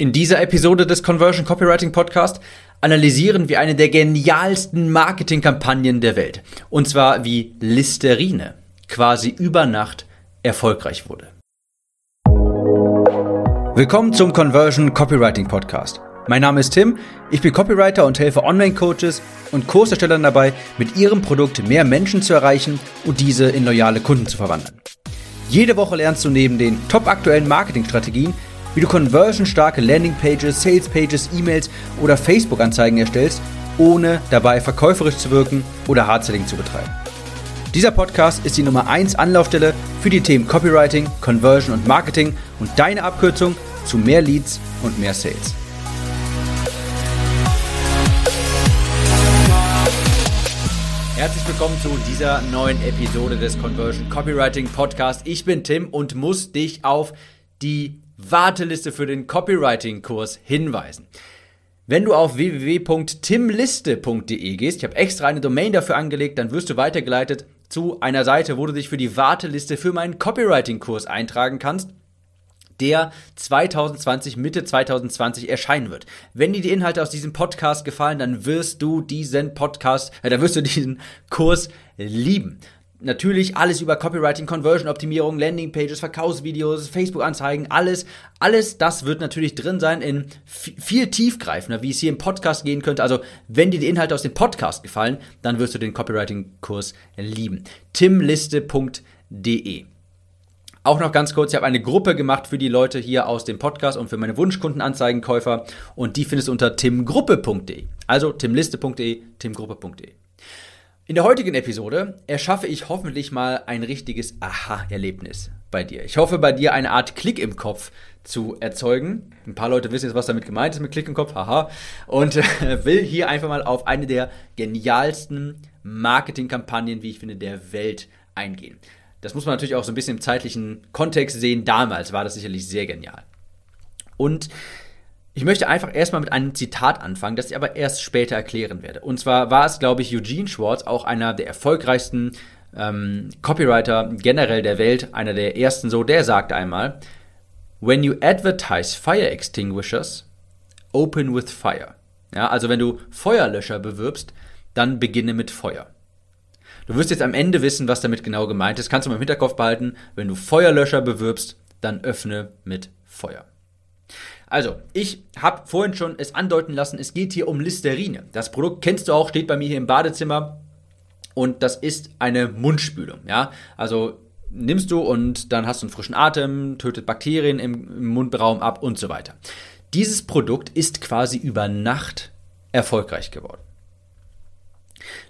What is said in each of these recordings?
In dieser Episode des Conversion Copywriting Podcast analysieren wir eine der genialsten Marketingkampagnen der Welt. Und zwar wie Listerine quasi über Nacht erfolgreich wurde. Willkommen zum Conversion Copywriting Podcast. Mein Name ist Tim, ich bin Copywriter und helfe Online-Coaches und Kurserstellern dabei, mit ihrem Produkt mehr Menschen zu erreichen und diese in loyale Kunden zu verwandeln. Jede Woche lernst du neben den top aktuellen Marketingstrategien, wie du conversionstarke Landingpages, Salespages, E-Mails oder Facebook-Anzeigen erstellst, ohne dabei verkäuferisch zu wirken oder Hardselling zu betreiben. Dieser Podcast ist die Nummer 1 Anlaufstelle für die Themen Copywriting, Conversion und Marketing und deine Abkürzung zu mehr Leads und mehr Sales. Herzlich willkommen zu dieser neuen Episode des Conversion Copywriting Podcast. Ich bin Tim und muss dich auf die Warteliste für den Copywriting-Kurs hinweisen. Wenn du auf www.timliste.de gehst, ich habe extra eine Domain dafür angelegt, dann wirst du weitergeleitet zu einer Seite, wo du dich für die Warteliste für meinen Copywriting-Kurs eintragen kannst der 2020, Mitte 2020 erscheinen wird. Wenn dir die Inhalte aus diesem Podcast gefallen, dann wirst du diesen Podcast, äh, dann wirst du diesen Kurs lieben natürlich alles über Copywriting, Conversion Optimierung, Landingpages, Verkaufsvideos, Facebook-Anzeigen, alles, alles das wird natürlich drin sein in viel tiefgreifender, wie es hier im Podcast gehen könnte. Also, wenn dir die Inhalte aus dem Podcast gefallen, dann wirst du den Copywriting-Kurs lieben. timliste.de auch noch ganz kurz, ich habe eine Gruppe gemacht für die Leute hier aus dem Podcast und für meine Wunschkundenanzeigenkäufer und die findest du unter timgruppe.de. Also timliste.de, timgruppe.de. In der heutigen Episode erschaffe ich hoffentlich mal ein richtiges Aha-Erlebnis bei dir. Ich hoffe, bei dir eine Art Klick im Kopf zu erzeugen. Ein paar Leute wissen jetzt, was damit gemeint ist mit Klick im Kopf, haha. Und äh, will hier einfach mal auf eine der genialsten Marketingkampagnen, wie ich finde, der Welt eingehen. Das muss man natürlich auch so ein bisschen im zeitlichen Kontext sehen. Damals war das sicherlich sehr genial. Und ich möchte einfach erstmal mit einem Zitat anfangen, das ich aber erst später erklären werde. Und zwar war es, glaube ich, Eugene Schwartz, auch einer der erfolgreichsten ähm, Copywriter generell der Welt, einer der ersten so, der sagte einmal, When you advertise fire extinguishers, open with fire. Ja, also wenn du Feuerlöscher bewirbst, dann beginne mit Feuer. Du wirst jetzt am Ende wissen, was damit genau gemeint ist. Kannst du mal im Hinterkopf behalten. Wenn du Feuerlöscher bewirbst, dann öffne mit Feuer. Also, ich habe vorhin schon es andeuten lassen, es geht hier um Listerine. Das Produkt kennst du auch, steht bei mir hier im Badezimmer und das ist eine Mundspülung, ja? Also nimmst du und dann hast du einen frischen Atem, tötet Bakterien im, im Mundraum ab und so weiter. Dieses Produkt ist quasi über Nacht erfolgreich geworden.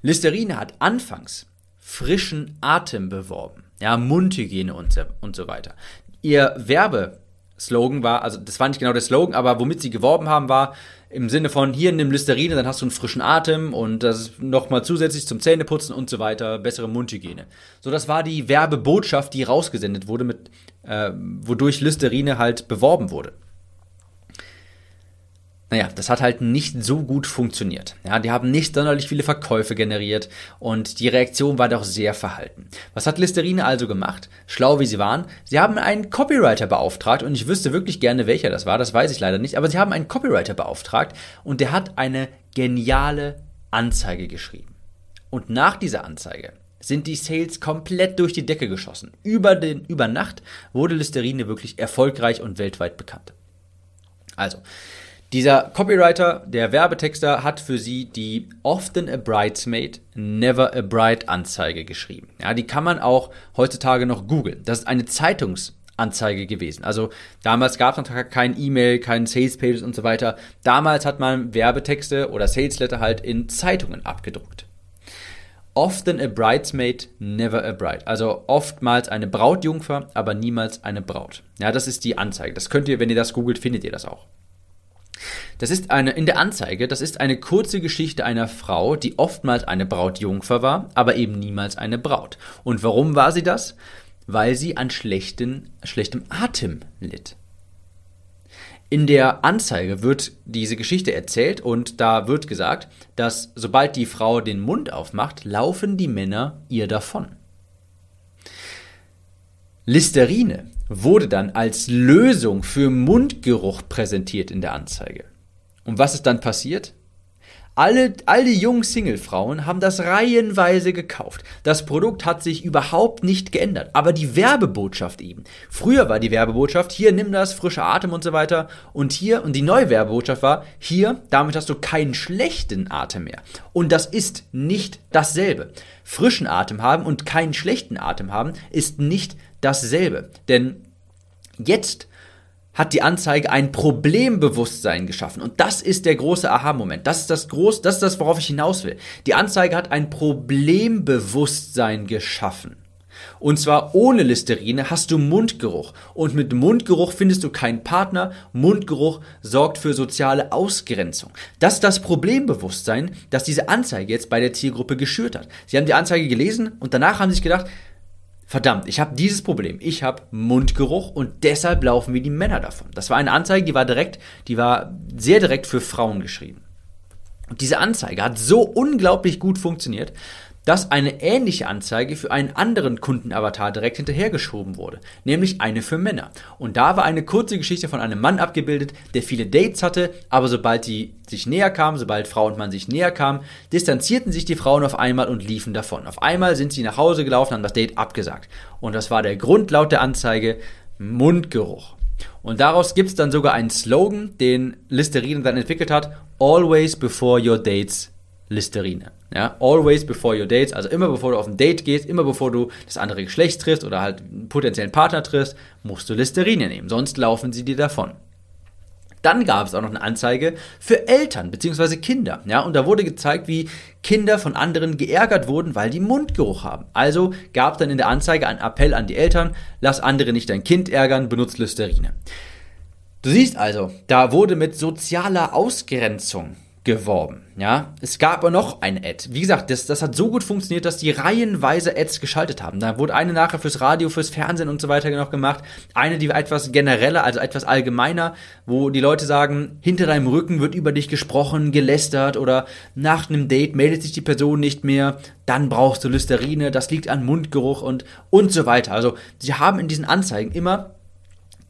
Listerine hat anfangs frischen Atem beworben, ja, Mundhygiene und so, und so weiter. Ihr Werbe Slogan war, also das war nicht genau der Slogan, aber womit sie geworben haben, war im Sinne von hier nimm Listerine, dann hast du einen frischen Atem und das nochmal zusätzlich zum Zähneputzen und so weiter, bessere Mundhygiene. So, das war die Werbebotschaft, die rausgesendet wurde, mit, äh, wodurch Listerine halt beworben wurde naja, das hat halt nicht so gut funktioniert. Ja, die haben nicht sonderlich viele Verkäufe generiert und die Reaktion war doch sehr verhalten. Was hat Listerine also gemacht? Schlau wie sie waren, sie haben einen Copywriter beauftragt und ich wüsste wirklich gerne, welcher das war, das weiß ich leider nicht, aber sie haben einen Copywriter beauftragt und der hat eine geniale Anzeige geschrieben. Und nach dieser Anzeige sind die Sales komplett durch die Decke geschossen. Über, den, über Nacht wurde Listerine wirklich erfolgreich und weltweit bekannt. Also, dieser Copywriter, der Werbetexter, hat für sie die Often a Bridesmaid, Never a Bride Anzeige geschrieben. Ja, die kann man auch heutzutage noch googeln. Das ist eine Zeitungsanzeige gewesen. Also damals gab es noch kein E-Mail, kein Sales Pages und so weiter. Damals hat man Werbetexte oder Salesletter halt in Zeitungen abgedruckt. Often a bridesmaid, never a bride. Also oftmals eine Brautjungfer, aber niemals eine Braut. Ja, das ist die Anzeige. Das könnt ihr, wenn ihr das googelt, findet ihr das auch. Das ist eine, in der Anzeige, das ist eine kurze Geschichte einer Frau, die oftmals eine Brautjungfer war, aber eben niemals eine Braut. Und warum war sie das? Weil sie an schlechten, schlechtem Atem litt. In der Anzeige wird diese Geschichte erzählt und da wird gesagt, dass sobald die Frau den Mund aufmacht, laufen die Männer ihr davon. Listerine wurde dann als Lösung für Mundgeruch präsentiert in der Anzeige. Und was ist dann passiert? Alle, all die jungen Singlefrauen haben das reihenweise gekauft. Das Produkt hat sich überhaupt nicht geändert. Aber die Werbebotschaft eben. Früher war die Werbebotschaft, hier nimm das, frischer Atem und so weiter. Und hier, und die neue Werbebotschaft war, hier, damit hast du keinen schlechten Atem mehr. Und das ist nicht dasselbe. Frischen Atem haben und keinen schlechten Atem haben ist nicht dasselbe. Denn jetzt hat die Anzeige ein Problembewusstsein geschaffen. Und das ist der große Aha-Moment. Das ist das groß, das ist das, worauf ich hinaus will. Die Anzeige hat ein Problembewusstsein geschaffen. Und zwar ohne Listerine hast du Mundgeruch. Und mit Mundgeruch findest du keinen Partner. Mundgeruch sorgt für soziale Ausgrenzung. Das ist das Problembewusstsein, das diese Anzeige jetzt bei der Zielgruppe geschürt hat. Sie haben die Anzeige gelesen und danach haben sie sich gedacht, verdammt, ich habe dieses Problem. Ich habe Mundgeruch und deshalb laufen mir die Männer davon. Das war eine Anzeige, die war direkt, die war sehr direkt für Frauen geschrieben. Und diese Anzeige hat so unglaublich gut funktioniert, dass eine ähnliche Anzeige für einen anderen Kundenavatar direkt hinterhergeschoben wurde, nämlich eine für Männer. Und da war eine kurze Geschichte von einem Mann abgebildet, der viele Dates hatte, aber sobald die sich näher kamen, sobald Frau und Mann sich näher kamen, distanzierten sich die Frauen auf einmal und liefen davon. Auf einmal sind sie nach Hause gelaufen, haben das Date abgesagt. Und das war der Grund laut der Anzeige Mundgeruch. Und daraus gibt es dann sogar einen Slogan, den Listerine dann entwickelt hat: Always before your dates Listerine. Ja, always before your dates, also immer bevor du auf ein Date gehst, immer bevor du das andere Geschlecht triffst oder halt einen potenziellen Partner triffst, musst du Listerine nehmen, sonst laufen sie dir davon. Dann gab es auch noch eine Anzeige für Eltern bzw. Kinder. Ja, und da wurde gezeigt, wie Kinder von anderen geärgert wurden, weil die Mundgeruch haben. Also gab dann in der Anzeige einen Appell an die Eltern, lass andere nicht dein Kind ärgern, benutzt Listerine. Du siehst also, da wurde mit sozialer Ausgrenzung geworben. Ja, es gab aber noch ein Ad. Wie gesagt, das, das hat so gut funktioniert, dass die reihenweise Ads geschaltet haben. Da wurde eine nachher fürs Radio, fürs Fernsehen und so weiter noch gemacht. Eine, die war etwas genereller, also etwas allgemeiner, wo die Leute sagen, hinter deinem Rücken wird über dich gesprochen, gelästert oder nach einem Date meldet sich die Person nicht mehr, dann brauchst du Listerine, das liegt an Mundgeruch und, und so weiter. Also, sie haben in diesen Anzeigen immer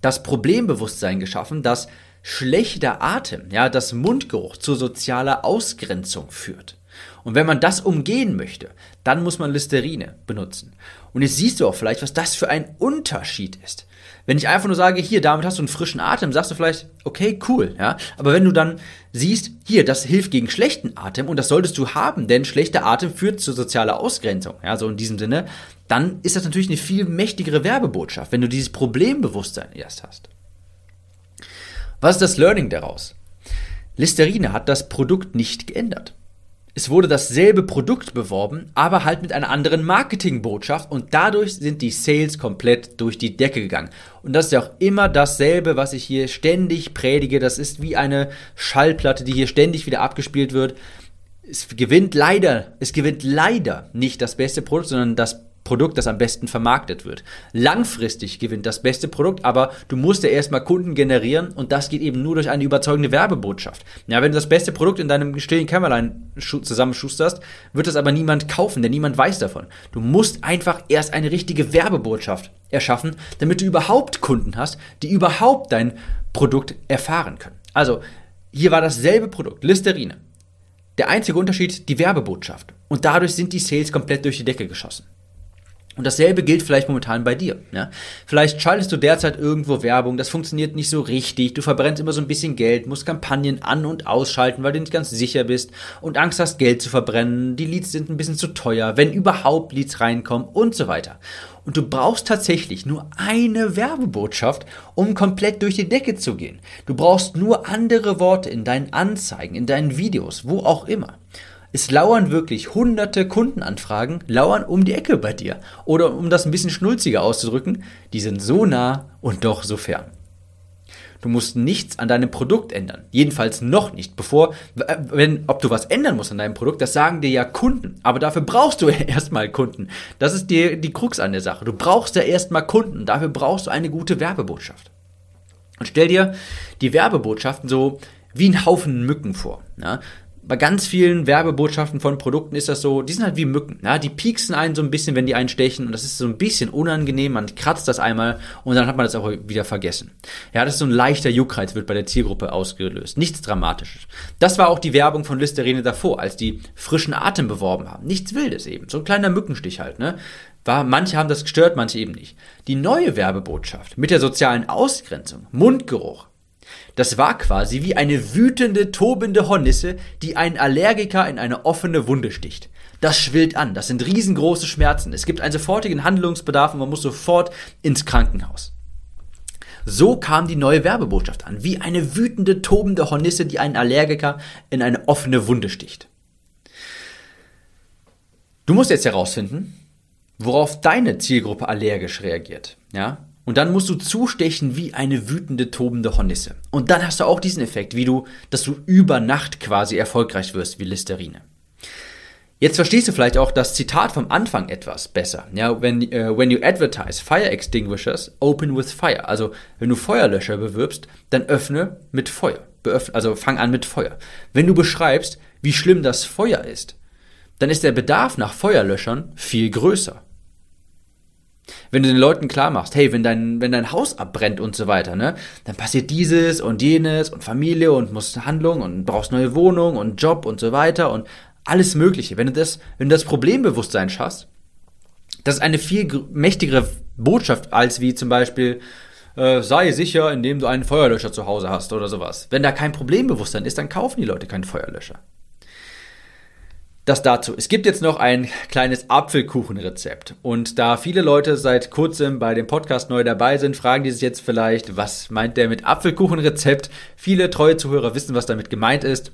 das Problembewusstsein geschaffen, dass schlechter Atem, ja, das Mundgeruch zu sozialer Ausgrenzung führt. Und wenn man das umgehen möchte, dann muss man Listerine benutzen. Und jetzt siehst du auch vielleicht, was das für ein Unterschied ist. Wenn ich einfach nur sage, hier, damit hast du einen frischen Atem, sagst du vielleicht, okay, cool, ja. Aber wenn du dann siehst, hier, das hilft gegen schlechten Atem und das solltest du haben, denn schlechter Atem führt zu sozialer Ausgrenzung, ja, so in diesem Sinne, dann ist das natürlich eine viel mächtigere Werbebotschaft, wenn du dieses Problembewusstsein erst hast. Was ist das Learning daraus? Listerine hat das Produkt nicht geändert. Es wurde dasselbe Produkt beworben, aber halt mit einer anderen Marketingbotschaft und dadurch sind die Sales komplett durch die Decke gegangen. Und das ist ja auch immer dasselbe, was ich hier ständig predige. Das ist wie eine Schallplatte, die hier ständig wieder abgespielt wird. Es gewinnt leider, es gewinnt leider nicht das beste Produkt, sondern das Produkt, das am besten vermarktet wird. Langfristig gewinnt das beste Produkt, aber du musst ja erstmal Kunden generieren und das geht eben nur durch eine überzeugende Werbebotschaft. Ja, wenn du das beste Produkt in deinem stillen Kämmerlein zusammenschusterst, wird das aber niemand kaufen, denn niemand weiß davon. Du musst einfach erst eine richtige Werbebotschaft erschaffen, damit du überhaupt Kunden hast, die überhaupt dein Produkt erfahren können. Also, hier war dasselbe Produkt, Listerine. Der einzige Unterschied, die Werbebotschaft. Und dadurch sind die Sales komplett durch die Decke geschossen. Und dasselbe gilt vielleicht momentan bei dir. Ja? Vielleicht schaltest du derzeit irgendwo Werbung, das funktioniert nicht so richtig, du verbrennst immer so ein bisschen Geld, musst Kampagnen an- und ausschalten, weil du nicht ganz sicher bist und Angst hast, Geld zu verbrennen, die Leads sind ein bisschen zu teuer, wenn überhaupt Leads reinkommen und so weiter. Und du brauchst tatsächlich nur eine Werbebotschaft, um komplett durch die Decke zu gehen. Du brauchst nur andere Worte in deinen Anzeigen, in deinen Videos, wo auch immer. Es lauern wirklich hunderte Kundenanfragen, lauern um die Ecke bei dir. Oder um das ein bisschen schnulziger auszudrücken, die sind so nah und doch so fern. Du musst nichts an deinem Produkt ändern. Jedenfalls noch nicht. Bevor, wenn, ob du was ändern musst an deinem Produkt, das sagen dir ja Kunden. Aber dafür brauchst du erstmal Kunden. Das ist die, die Krux an der Sache. Du brauchst ja erstmal Kunden. Dafür brauchst du eine gute Werbebotschaft. Und stell dir die Werbebotschaften so wie ein Haufen Mücken vor. Ja? Bei ganz vielen Werbebotschaften von Produkten ist das so, die sind halt wie Mücken. Ja? Die pieksen einen so ein bisschen, wenn die einen stechen und das ist so ein bisschen unangenehm. Man kratzt das einmal und dann hat man das auch wieder vergessen. Ja, das ist so ein leichter Juckreiz, wird bei der Zielgruppe ausgelöst. Nichts Dramatisches. Das war auch die Werbung von Listerine davor, als die frischen Atem beworben haben. Nichts Wildes eben. So ein kleiner Mückenstich halt, ne? War, manche haben das gestört, manche eben nicht. Die neue Werbebotschaft mit der sozialen Ausgrenzung, Mundgeruch, das war quasi wie eine wütende, tobende Hornisse, die einen Allergiker in eine offene Wunde sticht. Das schwillt an, das sind riesengroße Schmerzen, es gibt einen sofortigen Handlungsbedarf und man muss sofort ins Krankenhaus. So kam die neue Werbebotschaft an, wie eine wütende, tobende Hornisse, die einen Allergiker in eine offene Wunde sticht. Du musst jetzt herausfinden, worauf deine Zielgruppe allergisch reagiert. Ja? Und dann musst du zustechen wie eine wütende, tobende Hornisse. Und dann hast du auch diesen Effekt, wie du, dass du über Nacht quasi erfolgreich wirst wie Listerine. Jetzt verstehst du vielleicht auch das Zitat vom Anfang etwas besser. Ja, when, uh, when you advertise fire extinguishers, open with fire. Also, wenn du Feuerlöscher bewirbst, dann öffne mit Feuer. Beöffne, also fang an mit Feuer. Wenn du beschreibst, wie schlimm das Feuer ist, dann ist der Bedarf nach Feuerlöschern viel größer. Wenn du den Leuten klar machst, hey, wenn dein, wenn dein Haus abbrennt und so weiter, ne, dann passiert dieses und jenes und Familie und musst Handlung und brauchst neue Wohnung und Job und so weiter und alles Mögliche. Wenn du das, wenn du das Problembewusstsein schaffst, das ist eine viel mächtigere Botschaft als wie zum Beispiel, äh, sei sicher, indem du einen Feuerlöscher zu Hause hast oder sowas. Wenn da kein Problembewusstsein ist, dann kaufen die Leute keinen Feuerlöscher. Das dazu. Es gibt jetzt noch ein kleines Apfelkuchenrezept. Und da viele Leute seit kurzem bei dem Podcast neu dabei sind, fragen die sich jetzt vielleicht, was meint der mit Apfelkuchenrezept? Viele treue Zuhörer wissen, was damit gemeint ist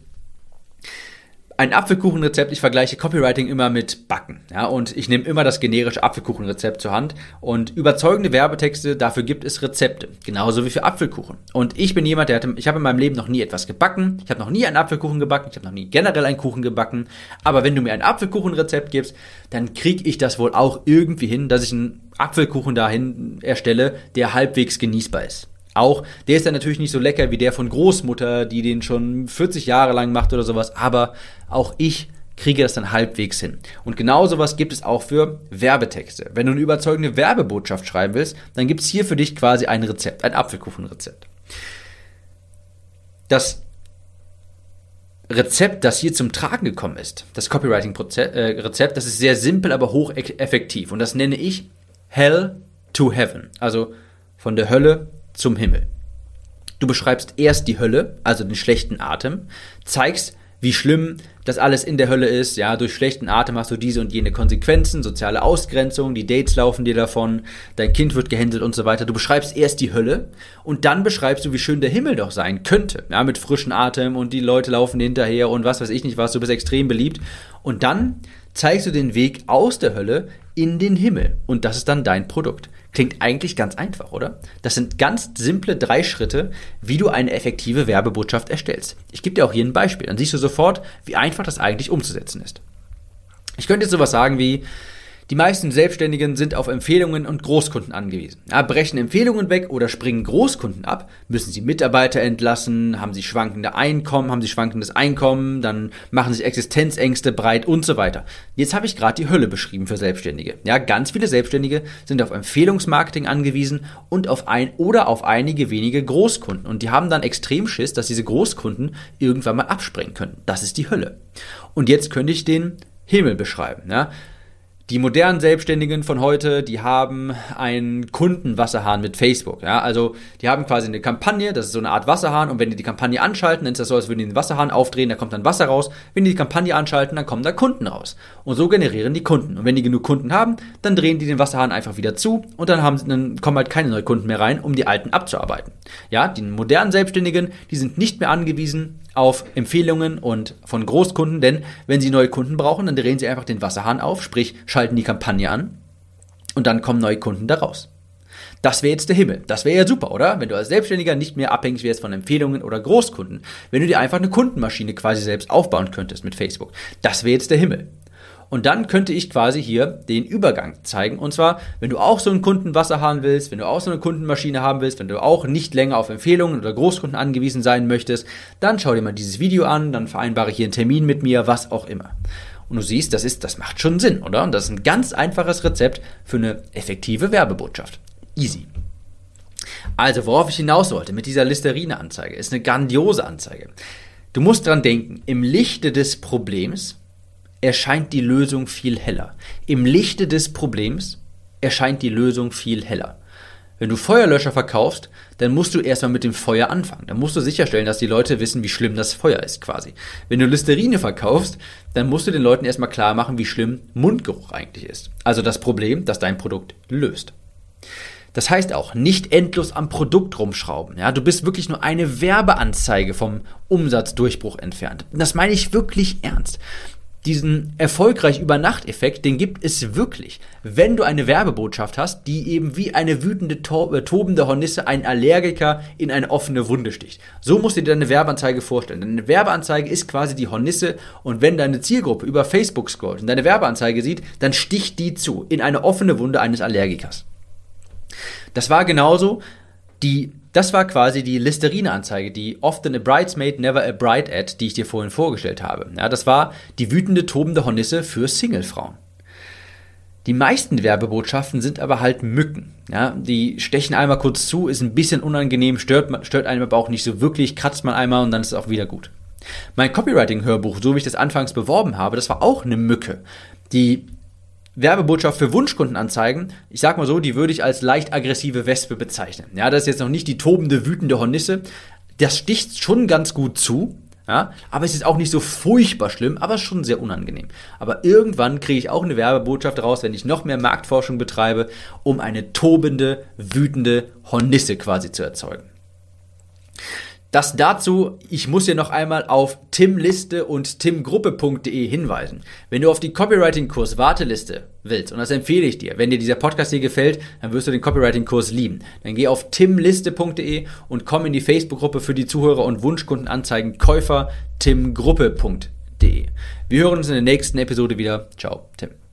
ein Apfelkuchenrezept, ich vergleiche Copywriting immer mit Backen. Ja, und ich nehme immer das generische Apfelkuchenrezept zur Hand. Und überzeugende Werbetexte, dafür gibt es Rezepte. Genauso wie für Apfelkuchen. Und ich bin jemand, der hatte, ich habe in meinem Leben noch nie etwas gebacken. Ich habe noch nie einen Apfelkuchen gebacken. Ich habe noch nie generell einen Kuchen gebacken. Aber wenn du mir ein Apfelkuchenrezept gibst, dann kriege ich das wohl auch irgendwie hin, dass ich einen Apfelkuchen dahin erstelle, der halbwegs genießbar ist auch. Der ist dann natürlich nicht so lecker wie der von Großmutter, die den schon 40 Jahre lang macht oder sowas, aber auch ich kriege das dann halbwegs hin. Und genau sowas gibt es auch für Werbetexte. Wenn du eine überzeugende Werbebotschaft schreiben willst, dann gibt es hier für dich quasi ein Rezept, ein Apfelkuchenrezept. Das Rezept, das hier zum Tragen gekommen ist, das Copywriting-Rezept, äh, das ist sehr simpel, aber hocheffektiv. Und das nenne ich Hell to Heaven. Also von der Hölle zum Himmel. Du beschreibst erst die Hölle, also den schlechten Atem, zeigst, wie schlimm das alles in der Hölle ist. Ja, durch schlechten Atem hast du diese und jene Konsequenzen, soziale Ausgrenzung, die Dates laufen dir davon, dein Kind wird gehänselt und so weiter. Du beschreibst erst die Hölle und dann beschreibst du, wie schön der Himmel doch sein könnte. Ja, mit frischem Atem und die Leute laufen hinterher und was weiß ich nicht was, du bist extrem beliebt. Und dann zeigst du den Weg aus der Hölle in den Himmel. Und das ist dann dein Produkt. Klingt eigentlich ganz einfach, oder? Das sind ganz simple drei Schritte, wie du eine effektive Werbebotschaft erstellst. Ich gebe dir auch hier ein Beispiel. Dann siehst du sofort, wie einfach das eigentlich umzusetzen ist. Ich könnte jetzt sowas sagen wie, die meisten Selbstständigen sind auf Empfehlungen und Großkunden angewiesen. Brechen Empfehlungen weg oder springen Großkunden ab, müssen sie Mitarbeiter entlassen, haben sie schwankende Einkommen, haben sie schwankendes Einkommen, dann machen sich Existenzängste breit und so weiter. Jetzt habe ich gerade die Hölle beschrieben für Selbstständige. Ja, ganz viele Selbstständige sind auf Empfehlungsmarketing angewiesen und auf ein oder auf einige wenige Großkunden. Und die haben dann extrem Schiss, dass diese Großkunden irgendwann mal abspringen können. Das ist die Hölle. Und jetzt könnte ich den Himmel beschreiben. Ja? Die modernen Selbstständigen von heute, die haben einen Kundenwasserhahn mit Facebook. Ja? Also die haben quasi eine Kampagne, das ist so eine Art Wasserhahn und wenn die die Kampagne anschalten, dann ist das so, als würden die den Wasserhahn aufdrehen, da kommt dann Wasser raus. Wenn die die Kampagne anschalten, dann kommen da Kunden raus. Und so generieren die Kunden. Und wenn die genug Kunden haben, dann drehen die den Wasserhahn einfach wieder zu und dann, haben, dann kommen halt keine neuen Kunden mehr rein, um die alten abzuarbeiten. Ja, die modernen Selbstständigen, die sind nicht mehr angewiesen auf Empfehlungen und von Großkunden, denn wenn sie neue Kunden brauchen, dann drehen sie einfach den Wasserhahn auf, sprich schalten die Kampagne an und dann kommen neue Kunden daraus. Das wäre jetzt der Himmel. Das wäre ja super, oder? Wenn du als Selbstständiger nicht mehr abhängig wärst von Empfehlungen oder Großkunden. Wenn du dir einfach eine Kundenmaschine quasi selbst aufbauen könntest mit Facebook. Das wäre jetzt der Himmel. Und dann könnte ich quasi hier den Übergang zeigen. Und zwar, wenn du auch so einen Kundenwasserhahn willst, wenn du auch so eine Kundenmaschine haben willst, wenn du auch nicht länger auf Empfehlungen oder Großkunden angewiesen sein möchtest, dann schau dir mal dieses Video an, dann vereinbare hier einen Termin mit mir, was auch immer. Und du siehst, das ist, das macht schon Sinn, oder? Und das ist ein ganz einfaches Rezept für eine effektive Werbebotschaft. Easy. Also, worauf ich hinaus wollte mit dieser Listerine-Anzeige, ist eine grandiose Anzeige. Du musst dran denken, im Lichte des Problems erscheint die Lösung viel heller. Im Lichte des Problems erscheint die Lösung viel heller. Wenn du Feuerlöscher verkaufst, dann musst du erstmal mit dem Feuer anfangen. Dann musst du sicherstellen, dass die Leute wissen, wie schlimm das Feuer ist quasi. Wenn du Listerine verkaufst, dann musst du den Leuten erstmal klar machen, wie schlimm Mundgeruch eigentlich ist. Also das Problem, das dein Produkt löst. Das heißt auch, nicht endlos am Produkt rumschrauben. Ja, du bist wirklich nur eine Werbeanzeige vom Umsatzdurchbruch entfernt. Das meine ich wirklich ernst diesen erfolgreich Übernachteffekt, den gibt es wirklich, wenn du eine Werbebotschaft hast, die eben wie eine wütende, äh, tobende Hornisse einen Allergiker in eine offene Wunde sticht. So musst du dir deine Werbeanzeige vorstellen. Deine Werbeanzeige ist quasi die Hornisse und wenn deine Zielgruppe über Facebook scrollt und deine Werbeanzeige sieht, dann sticht die zu in eine offene Wunde eines Allergikers. Das war genauso die das war quasi die Listerine-Anzeige, die Often a Bridesmaid, Never a Bride Ad, die ich dir vorhin vorgestellt habe. Ja, das war die wütende, tobende Hornisse für Singlefrauen. Die meisten Werbebotschaften sind aber halt Mücken. Ja, die stechen einmal kurz zu, ist ein bisschen unangenehm, stört, stört einem aber auch nicht so wirklich, kratzt man einmal und dann ist es auch wieder gut. Mein Copywriting-Hörbuch, so wie ich das anfangs beworben habe, das war auch eine Mücke. Die Werbebotschaft für Wunschkundenanzeigen, ich sag mal so, die würde ich als leicht aggressive Wespe bezeichnen. Ja, das ist jetzt noch nicht die tobende, wütende Hornisse. Das sticht schon ganz gut zu, ja, aber es ist auch nicht so furchtbar schlimm, aber schon sehr unangenehm. Aber irgendwann kriege ich auch eine Werbebotschaft raus, wenn ich noch mehr Marktforschung betreibe, um eine tobende, wütende Hornisse quasi zu erzeugen. Das dazu, ich muss hier noch einmal auf timliste und timgruppe.de hinweisen. Wenn du auf die Copywriting-Kurs Warteliste willst, und das empfehle ich dir, wenn dir dieser Podcast hier gefällt, dann wirst du den Copywriting-Kurs lieben. Dann geh auf timliste.de und komm in die Facebook-Gruppe für die Zuhörer und Wunschkundenanzeigen Käufer timgruppe.de. Wir hören uns in der nächsten Episode wieder. Ciao, Tim.